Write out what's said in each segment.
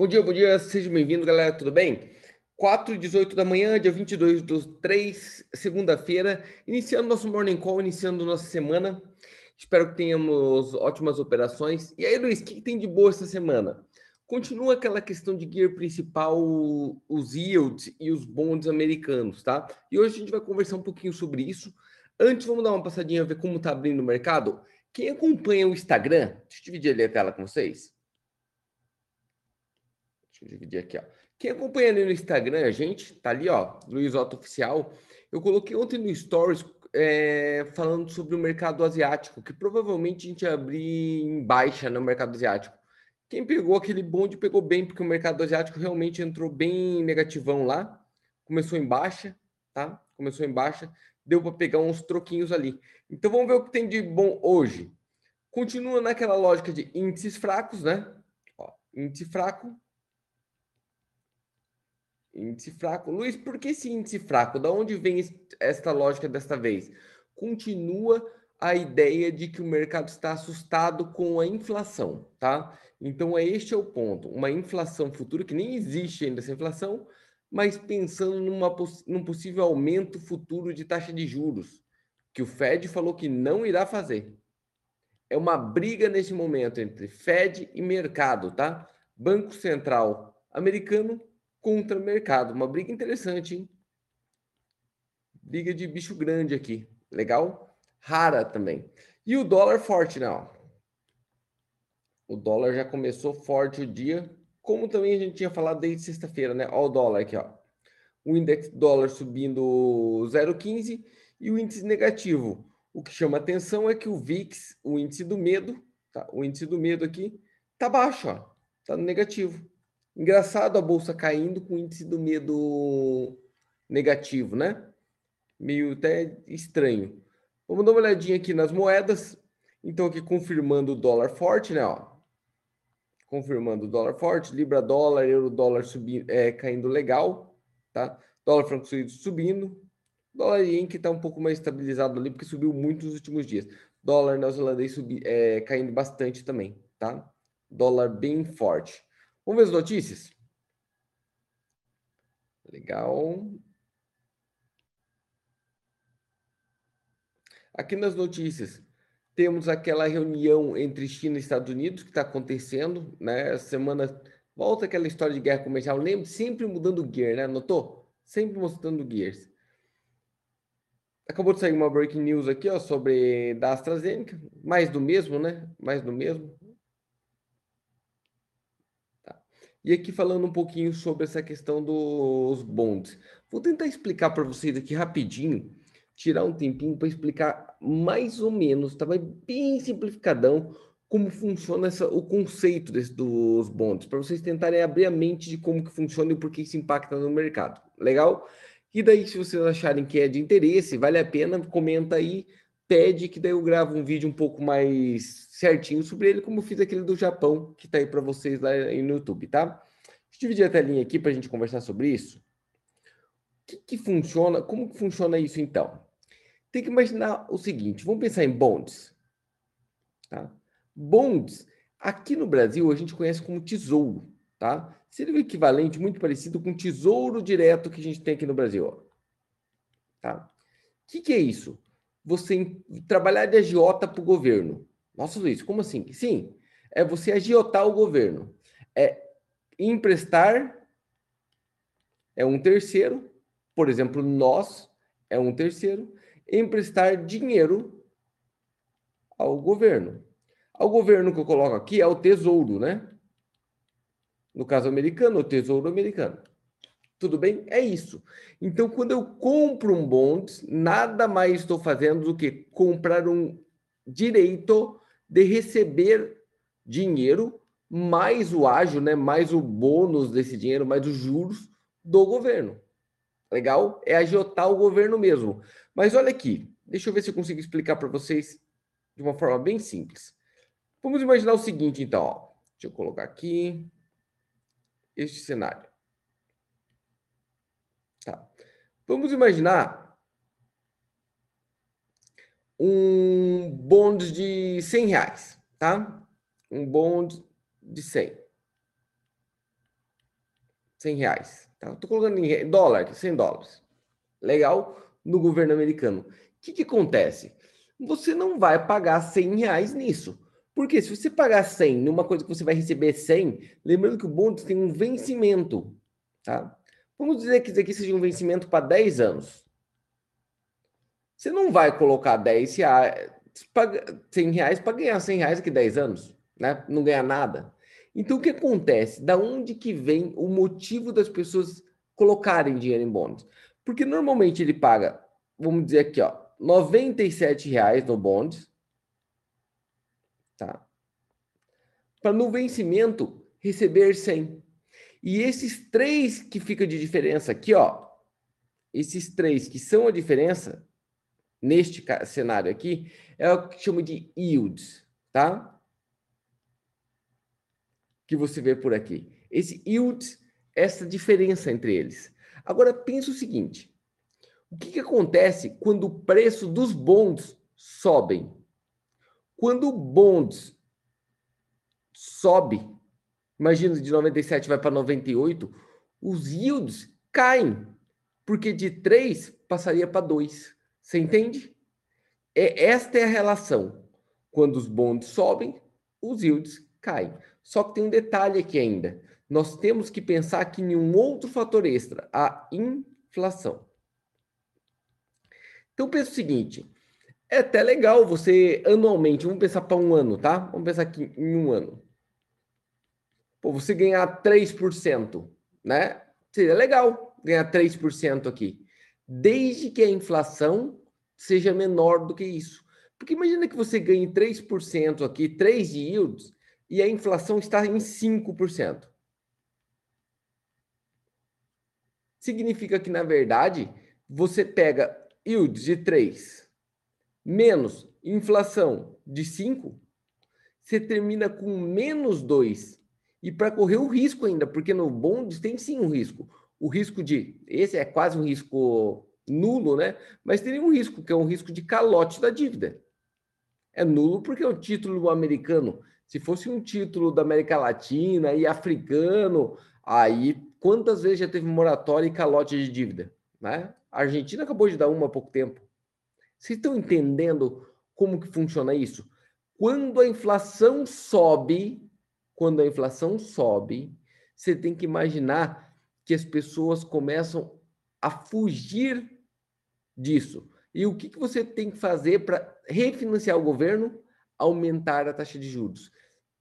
Bom dia, bom dia, sejam bem-vindos, galera, tudo bem? 4 e 18 da manhã, dia 22 do 3, segunda-feira, iniciando nosso Morning Call, iniciando nossa semana. Espero que tenhamos ótimas operações. E aí, Luiz, o que, tem de boa essa semana? Continua aquela questão de gear principal, os yields e os bonds americanos, tá? E hoje a gente vai conversar um pouquinho sobre isso. Antes, vamos dar uma passadinha, ver como tá abrindo o mercado. Quem acompanha o Instagram, deixa eu dividir ali a tela com vocês. Deixa eu dividir aqui, ó. Quem acompanha ali no Instagram, a gente, tá ali, ó, Luiz Otto Oficial. Eu coloquei ontem no Stories é, falando sobre o mercado asiático, que provavelmente a gente ia abrir em baixa no mercado asiático. Quem pegou aquele bonde pegou bem, porque o mercado asiático realmente entrou bem negativão lá. Começou em baixa, tá? Começou em baixa, deu para pegar uns troquinhos ali. Então vamos ver o que tem de bom hoje. Continua naquela lógica de índices fracos, né? Ó, índice fraco, Índice fraco. Luiz, por que esse índice fraco? Da onde vem esta lógica desta vez? Continua a ideia de que o mercado está assustado com a inflação, tá? Então, é este é o ponto. Uma inflação futura, que nem existe ainda essa inflação, mas pensando numa, num possível aumento futuro de taxa de juros, que o Fed falou que não irá fazer. É uma briga nesse momento entre Fed e mercado, tá? Banco Central americano contra o mercado. Uma briga interessante, hein? Briga de bicho grande aqui. Legal? Rara também. E o dólar forte, não. O dólar já começou forte o dia, como também a gente tinha falado desde sexta-feira, né? Olha o dólar aqui, ó. O índice dólar subindo 0,15 e o índice negativo. O que chama atenção é que o VIX, o índice do medo, tá? O índice do medo aqui tá baixo, ó. Tá no negativo. Engraçado a bolsa caindo com o índice do medo negativo, né? Meio até estranho. Vamos dar uma olhadinha aqui nas moedas. Então, aqui confirmando o dólar forte, né? Ó. Confirmando o dólar forte, Libra dólar, euro dólar subindo, é, caindo legal, tá? Dólar franco suíço subindo. Dólar ien que está um pouco mais estabilizado ali, porque subiu muito nos últimos dias. Dólar neozelandês subi, é, caindo bastante também, tá? Dólar bem forte. Vamos ver as notícias? Legal. Aqui nas notícias, temos aquela reunião entre China e Estados Unidos que está acontecendo, né? Essa semana volta aquela história de guerra comercial. Lembra? Sempre mudando gear, né? Notou? Sempre mostrando gears. Acabou de sair uma breaking news aqui, ó, sobre da AstraZeneca. Mais do mesmo, né? Mais do mesmo. E aqui falando um pouquinho sobre essa questão dos bonds. Vou tentar explicar para vocês aqui rapidinho, tirar um tempinho para explicar mais ou menos, tá? bem simplificadão, como funciona essa, o conceito desse, dos bonds, para vocês tentarem abrir a mente de como que funciona e por que isso impacta no mercado. Legal? E daí, se vocês acharem que é de interesse, vale a pena, comenta aí, pede que daí eu gravo um vídeo um pouco mais certinho sobre ele, como fiz aquele do Japão, que está aí para vocês lá no YouTube, tá? Deixa eu dividir a telinha aqui para a gente conversar sobre isso. O que, que funciona, como que funciona isso então? Tem que imaginar o seguinte, vamos pensar em bonds. Tá? Bonds, aqui no Brasil, a gente conhece como tesouro, tá? Seria o equivalente muito parecido com tesouro direto que a gente tem aqui no Brasil. Ó. Tá? O que, que é isso? Você trabalhar de agiota para o governo. Nossa, Luiz, como assim? Sim, é você agiotar o governo. É emprestar é um terceiro, por exemplo, nós é um terceiro, emprestar dinheiro ao governo. Ao governo que eu coloco aqui é o tesouro, né? No caso americano, o tesouro americano. Tudo bem? É isso. Então, quando eu compro um bond, nada mais estou fazendo do que comprar um direito de receber dinheiro, mais o ágio, né? mais o bônus desse dinheiro, mais os juros do governo. Legal? É agiotar o governo mesmo. Mas olha aqui, deixa eu ver se eu consigo explicar para vocês de uma forma bem simples. Vamos imaginar o seguinte, então. Ó. Deixa eu colocar aqui este cenário. Tá. Vamos imaginar um bonde de 100 reais, tá? Um bonde de 100. 100 reais. Tá? Estou colocando em dólar, 100 dólares. Legal? No governo americano. O que, que acontece? Você não vai pagar 100 reais nisso. Porque se você pagar 100 numa coisa que você vai receber 100, lembrando que o bônus tem um vencimento, tá? Vamos dizer que isso aqui seja um vencimento para 10 anos. Você não vai colocar 10 reais, 100 reais para ganhar 100 reais daqui 10 anos, né? Não ganhar nada. Então, o que acontece? Da onde que vem o motivo das pessoas colocarem dinheiro em bônus? Porque normalmente ele paga, vamos dizer aqui, ó, 97 reais no bônus, tá? Para no vencimento receber 100. E esses três que ficam de diferença aqui, ó, esses três que são a diferença neste cenário aqui é o que chama de yields, tá? Que você vê por aqui. Esse yields, essa diferença entre eles. Agora pensa o seguinte: o que, que acontece quando o preço dos bonds sobem? Quando o bonds sobe, imagina de 97 vai para 98, os yields caem, porque de 3 passaria para 2. Você entende? É, esta é a relação. Quando os bonds sobem, os yields caem. Só que tem um detalhe aqui ainda. Nós temos que pensar aqui em um outro fator extra, a inflação. Então pensa o seguinte, é até legal você anualmente, vamos pensar para um ano, tá? Vamos pensar aqui em um ano. Pô, você ganhar 3%, né? Seria legal ganhar 3% aqui. Desde que a inflação seja menor do que isso. Porque imagina que você ganhe 3% aqui, 3 de yields, e a inflação está em 5%. Significa que, na verdade, você pega yields de 3 menos inflação de 5, você termina com menos 2. E para correr o risco ainda, porque no bondes tem sim um risco. O risco de. Esse é quase um risco nulo, né? Mas tem um risco, que é um risco de calote da dívida. É nulo porque é um título americano. Se fosse um título da América Latina e africano, aí quantas vezes já teve moratória e calote de dívida? Né? A Argentina acabou de dar uma há pouco tempo. Vocês estão entendendo como que funciona isso? Quando a inflação sobe, quando a inflação sobe, você tem que imaginar que as pessoas começam a fugir disso. E o que, que você tem que fazer para refinanciar o governo? Aumentar a taxa de juros.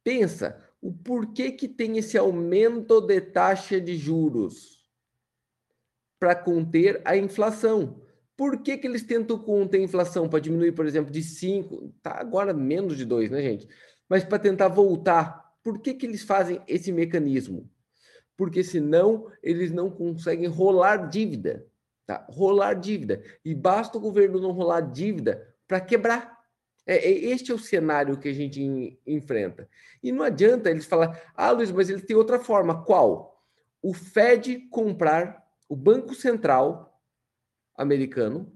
Pensa o porquê que tem esse aumento de taxa de juros para conter a inflação. Por que, que eles tentam conter a inflação? Para diminuir, por exemplo, de 5, tá agora menos de 2, né, gente? Mas para tentar voltar. Por que, que eles fazem esse mecanismo? Porque senão eles não conseguem rolar dívida. Tá? Rolar dívida. E basta o governo não rolar dívida para quebrar. É, é, este é o cenário que a gente in, enfrenta. E não adianta eles falar, ah, Luiz, mas ele tem outra forma. Qual? O Fed comprar, o Banco Central americano,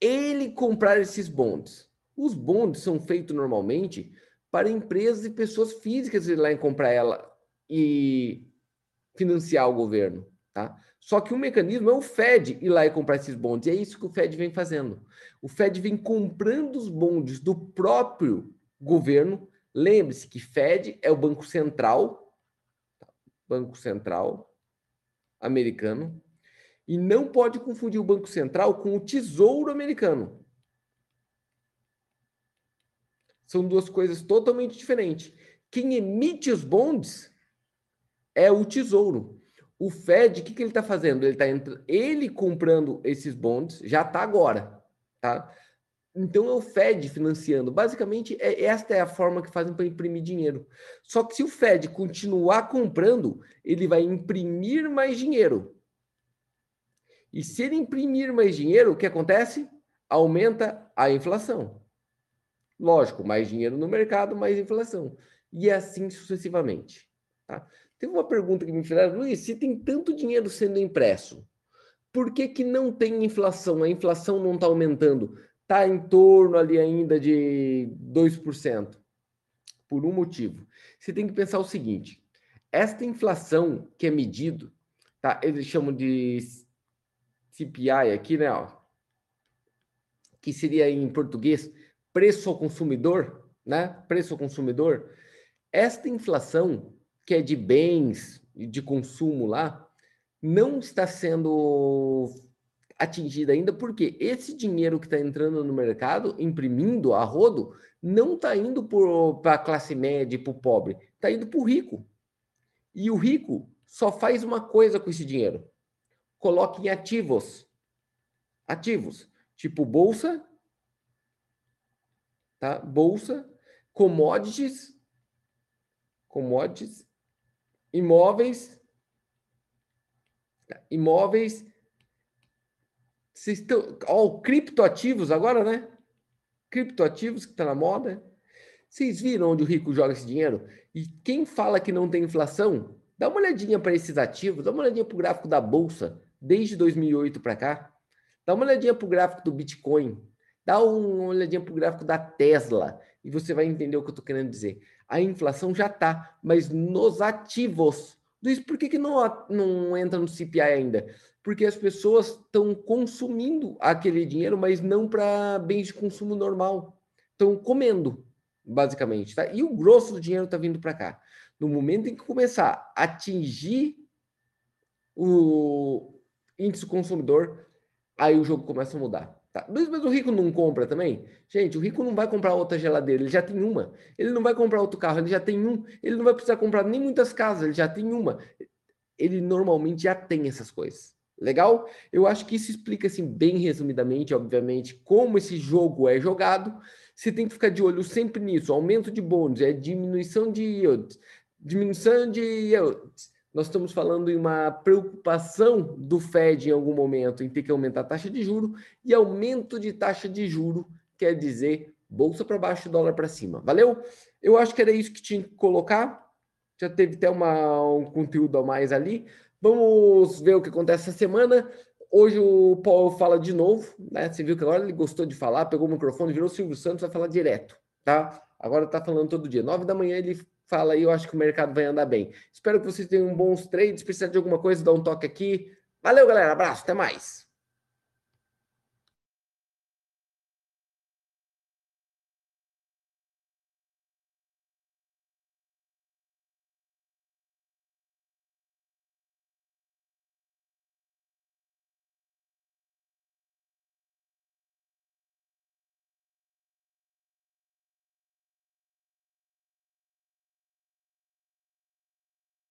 ele comprar esses bonds. Os bonds são feitos normalmente para empresas e pessoas físicas ir lá e comprar ela e financiar o governo, tá? Só que o mecanismo é o Fed ir lá e comprar esses bonds, e é isso que o Fed vem fazendo. O Fed vem comprando os bonds do próprio governo. Lembre-se que Fed é o Banco Central, tá? Banco Central americano, e não pode confundir o Banco Central com o Tesouro Americano. São duas coisas totalmente diferentes. Quem emite os bonds é o Tesouro. O Fed, o que, que ele está fazendo? Ele está ele comprando esses bonds, já está agora, tá? Então é o Fed financiando. Basicamente, é, esta é a forma que fazem para imprimir dinheiro. Só que se o Fed continuar comprando, ele vai imprimir mais dinheiro. E se ele imprimir mais dinheiro, o que acontece? Aumenta a inflação. Lógico, mais dinheiro no mercado, mais inflação. E assim sucessivamente. Tá? Teve uma pergunta que me fizeram, Luiz, se tem tanto dinheiro sendo impresso, por que, que não tem inflação? A inflação não está aumentando. Está em torno ali ainda de 2%. Por um motivo. Você tem que pensar o seguinte: esta inflação que é medido, tá? Eles chamam de CPI aqui, né? Ó, que seria em português preço ao consumidor, né? Preço ao consumidor. Esta inflação, que é de bens e de consumo lá, não está sendo atingida ainda, porque esse dinheiro que está entrando no mercado, imprimindo a rodo, não está indo para a classe média e para o pobre, está indo para o rico. E o rico só faz uma coisa com esse dinheiro: coloca em ativos. Ativos, tipo bolsa, tá? Bolsa, commodities, commodities, imóveis, tá? imóveis. Estão, ó, criptoativos agora, né? Criptoativos que está na moda. Vocês viram onde o rico joga esse dinheiro? E quem fala que não tem inflação, dá uma olhadinha para esses ativos, dá uma olhadinha para o gráfico da bolsa desde 2008 para cá. Dá uma olhadinha para o gráfico do Bitcoin. Dá uma olhadinha para o gráfico da Tesla e você vai entender o que eu estou querendo dizer. A inflação já está, mas nos ativos. Luiz, por que, que não, não entra no CPI ainda? Porque as pessoas estão consumindo aquele dinheiro, mas não para bens de consumo normal. Estão comendo, basicamente. Tá? E o grosso do dinheiro está vindo para cá. No momento em que começar a atingir o índice consumidor, aí o jogo começa a mudar. Tá? Mas, mas o rico não compra também? Gente, o rico não vai comprar outra geladeira, ele já tem uma. Ele não vai comprar outro carro, ele já tem um. Ele não vai precisar comprar nem muitas casas, ele já tem uma. Ele normalmente já tem essas coisas. Legal? Eu acho que isso explica, assim, bem resumidamente, obviamente, como esse jogo é jogado. Você tem que ficar de olho sempre nisso. Aumento de bônus, é diminuição de yields. Diminuição de yields nós estamos falando em uma preocupação do Fed em algum momento em ter que aumentar a taxa de juro e aumento de taxa de juro quer dizer bolsa para baixo, dólar para cima. Valeu? Eu acho que era isso que tinha que colocar. Já teve até uma, um conteúdo a mais ali. Vamos ver o que acontece essa semana. Hoje o Paulo fala de novo, né? Você viu que agora ele gostou de falar, pegou o microfone, virou o Silvio Santos, vai falar direto, tá? Agora tá falando todo dia. Nove da manhã ele fala aí, eu acho que o mercado vai andar bem. Espero que vocês tenham bons trades. Se precisar de alguma coisa, dá um toque aqui. Valeu, galera. Abraço, até mais.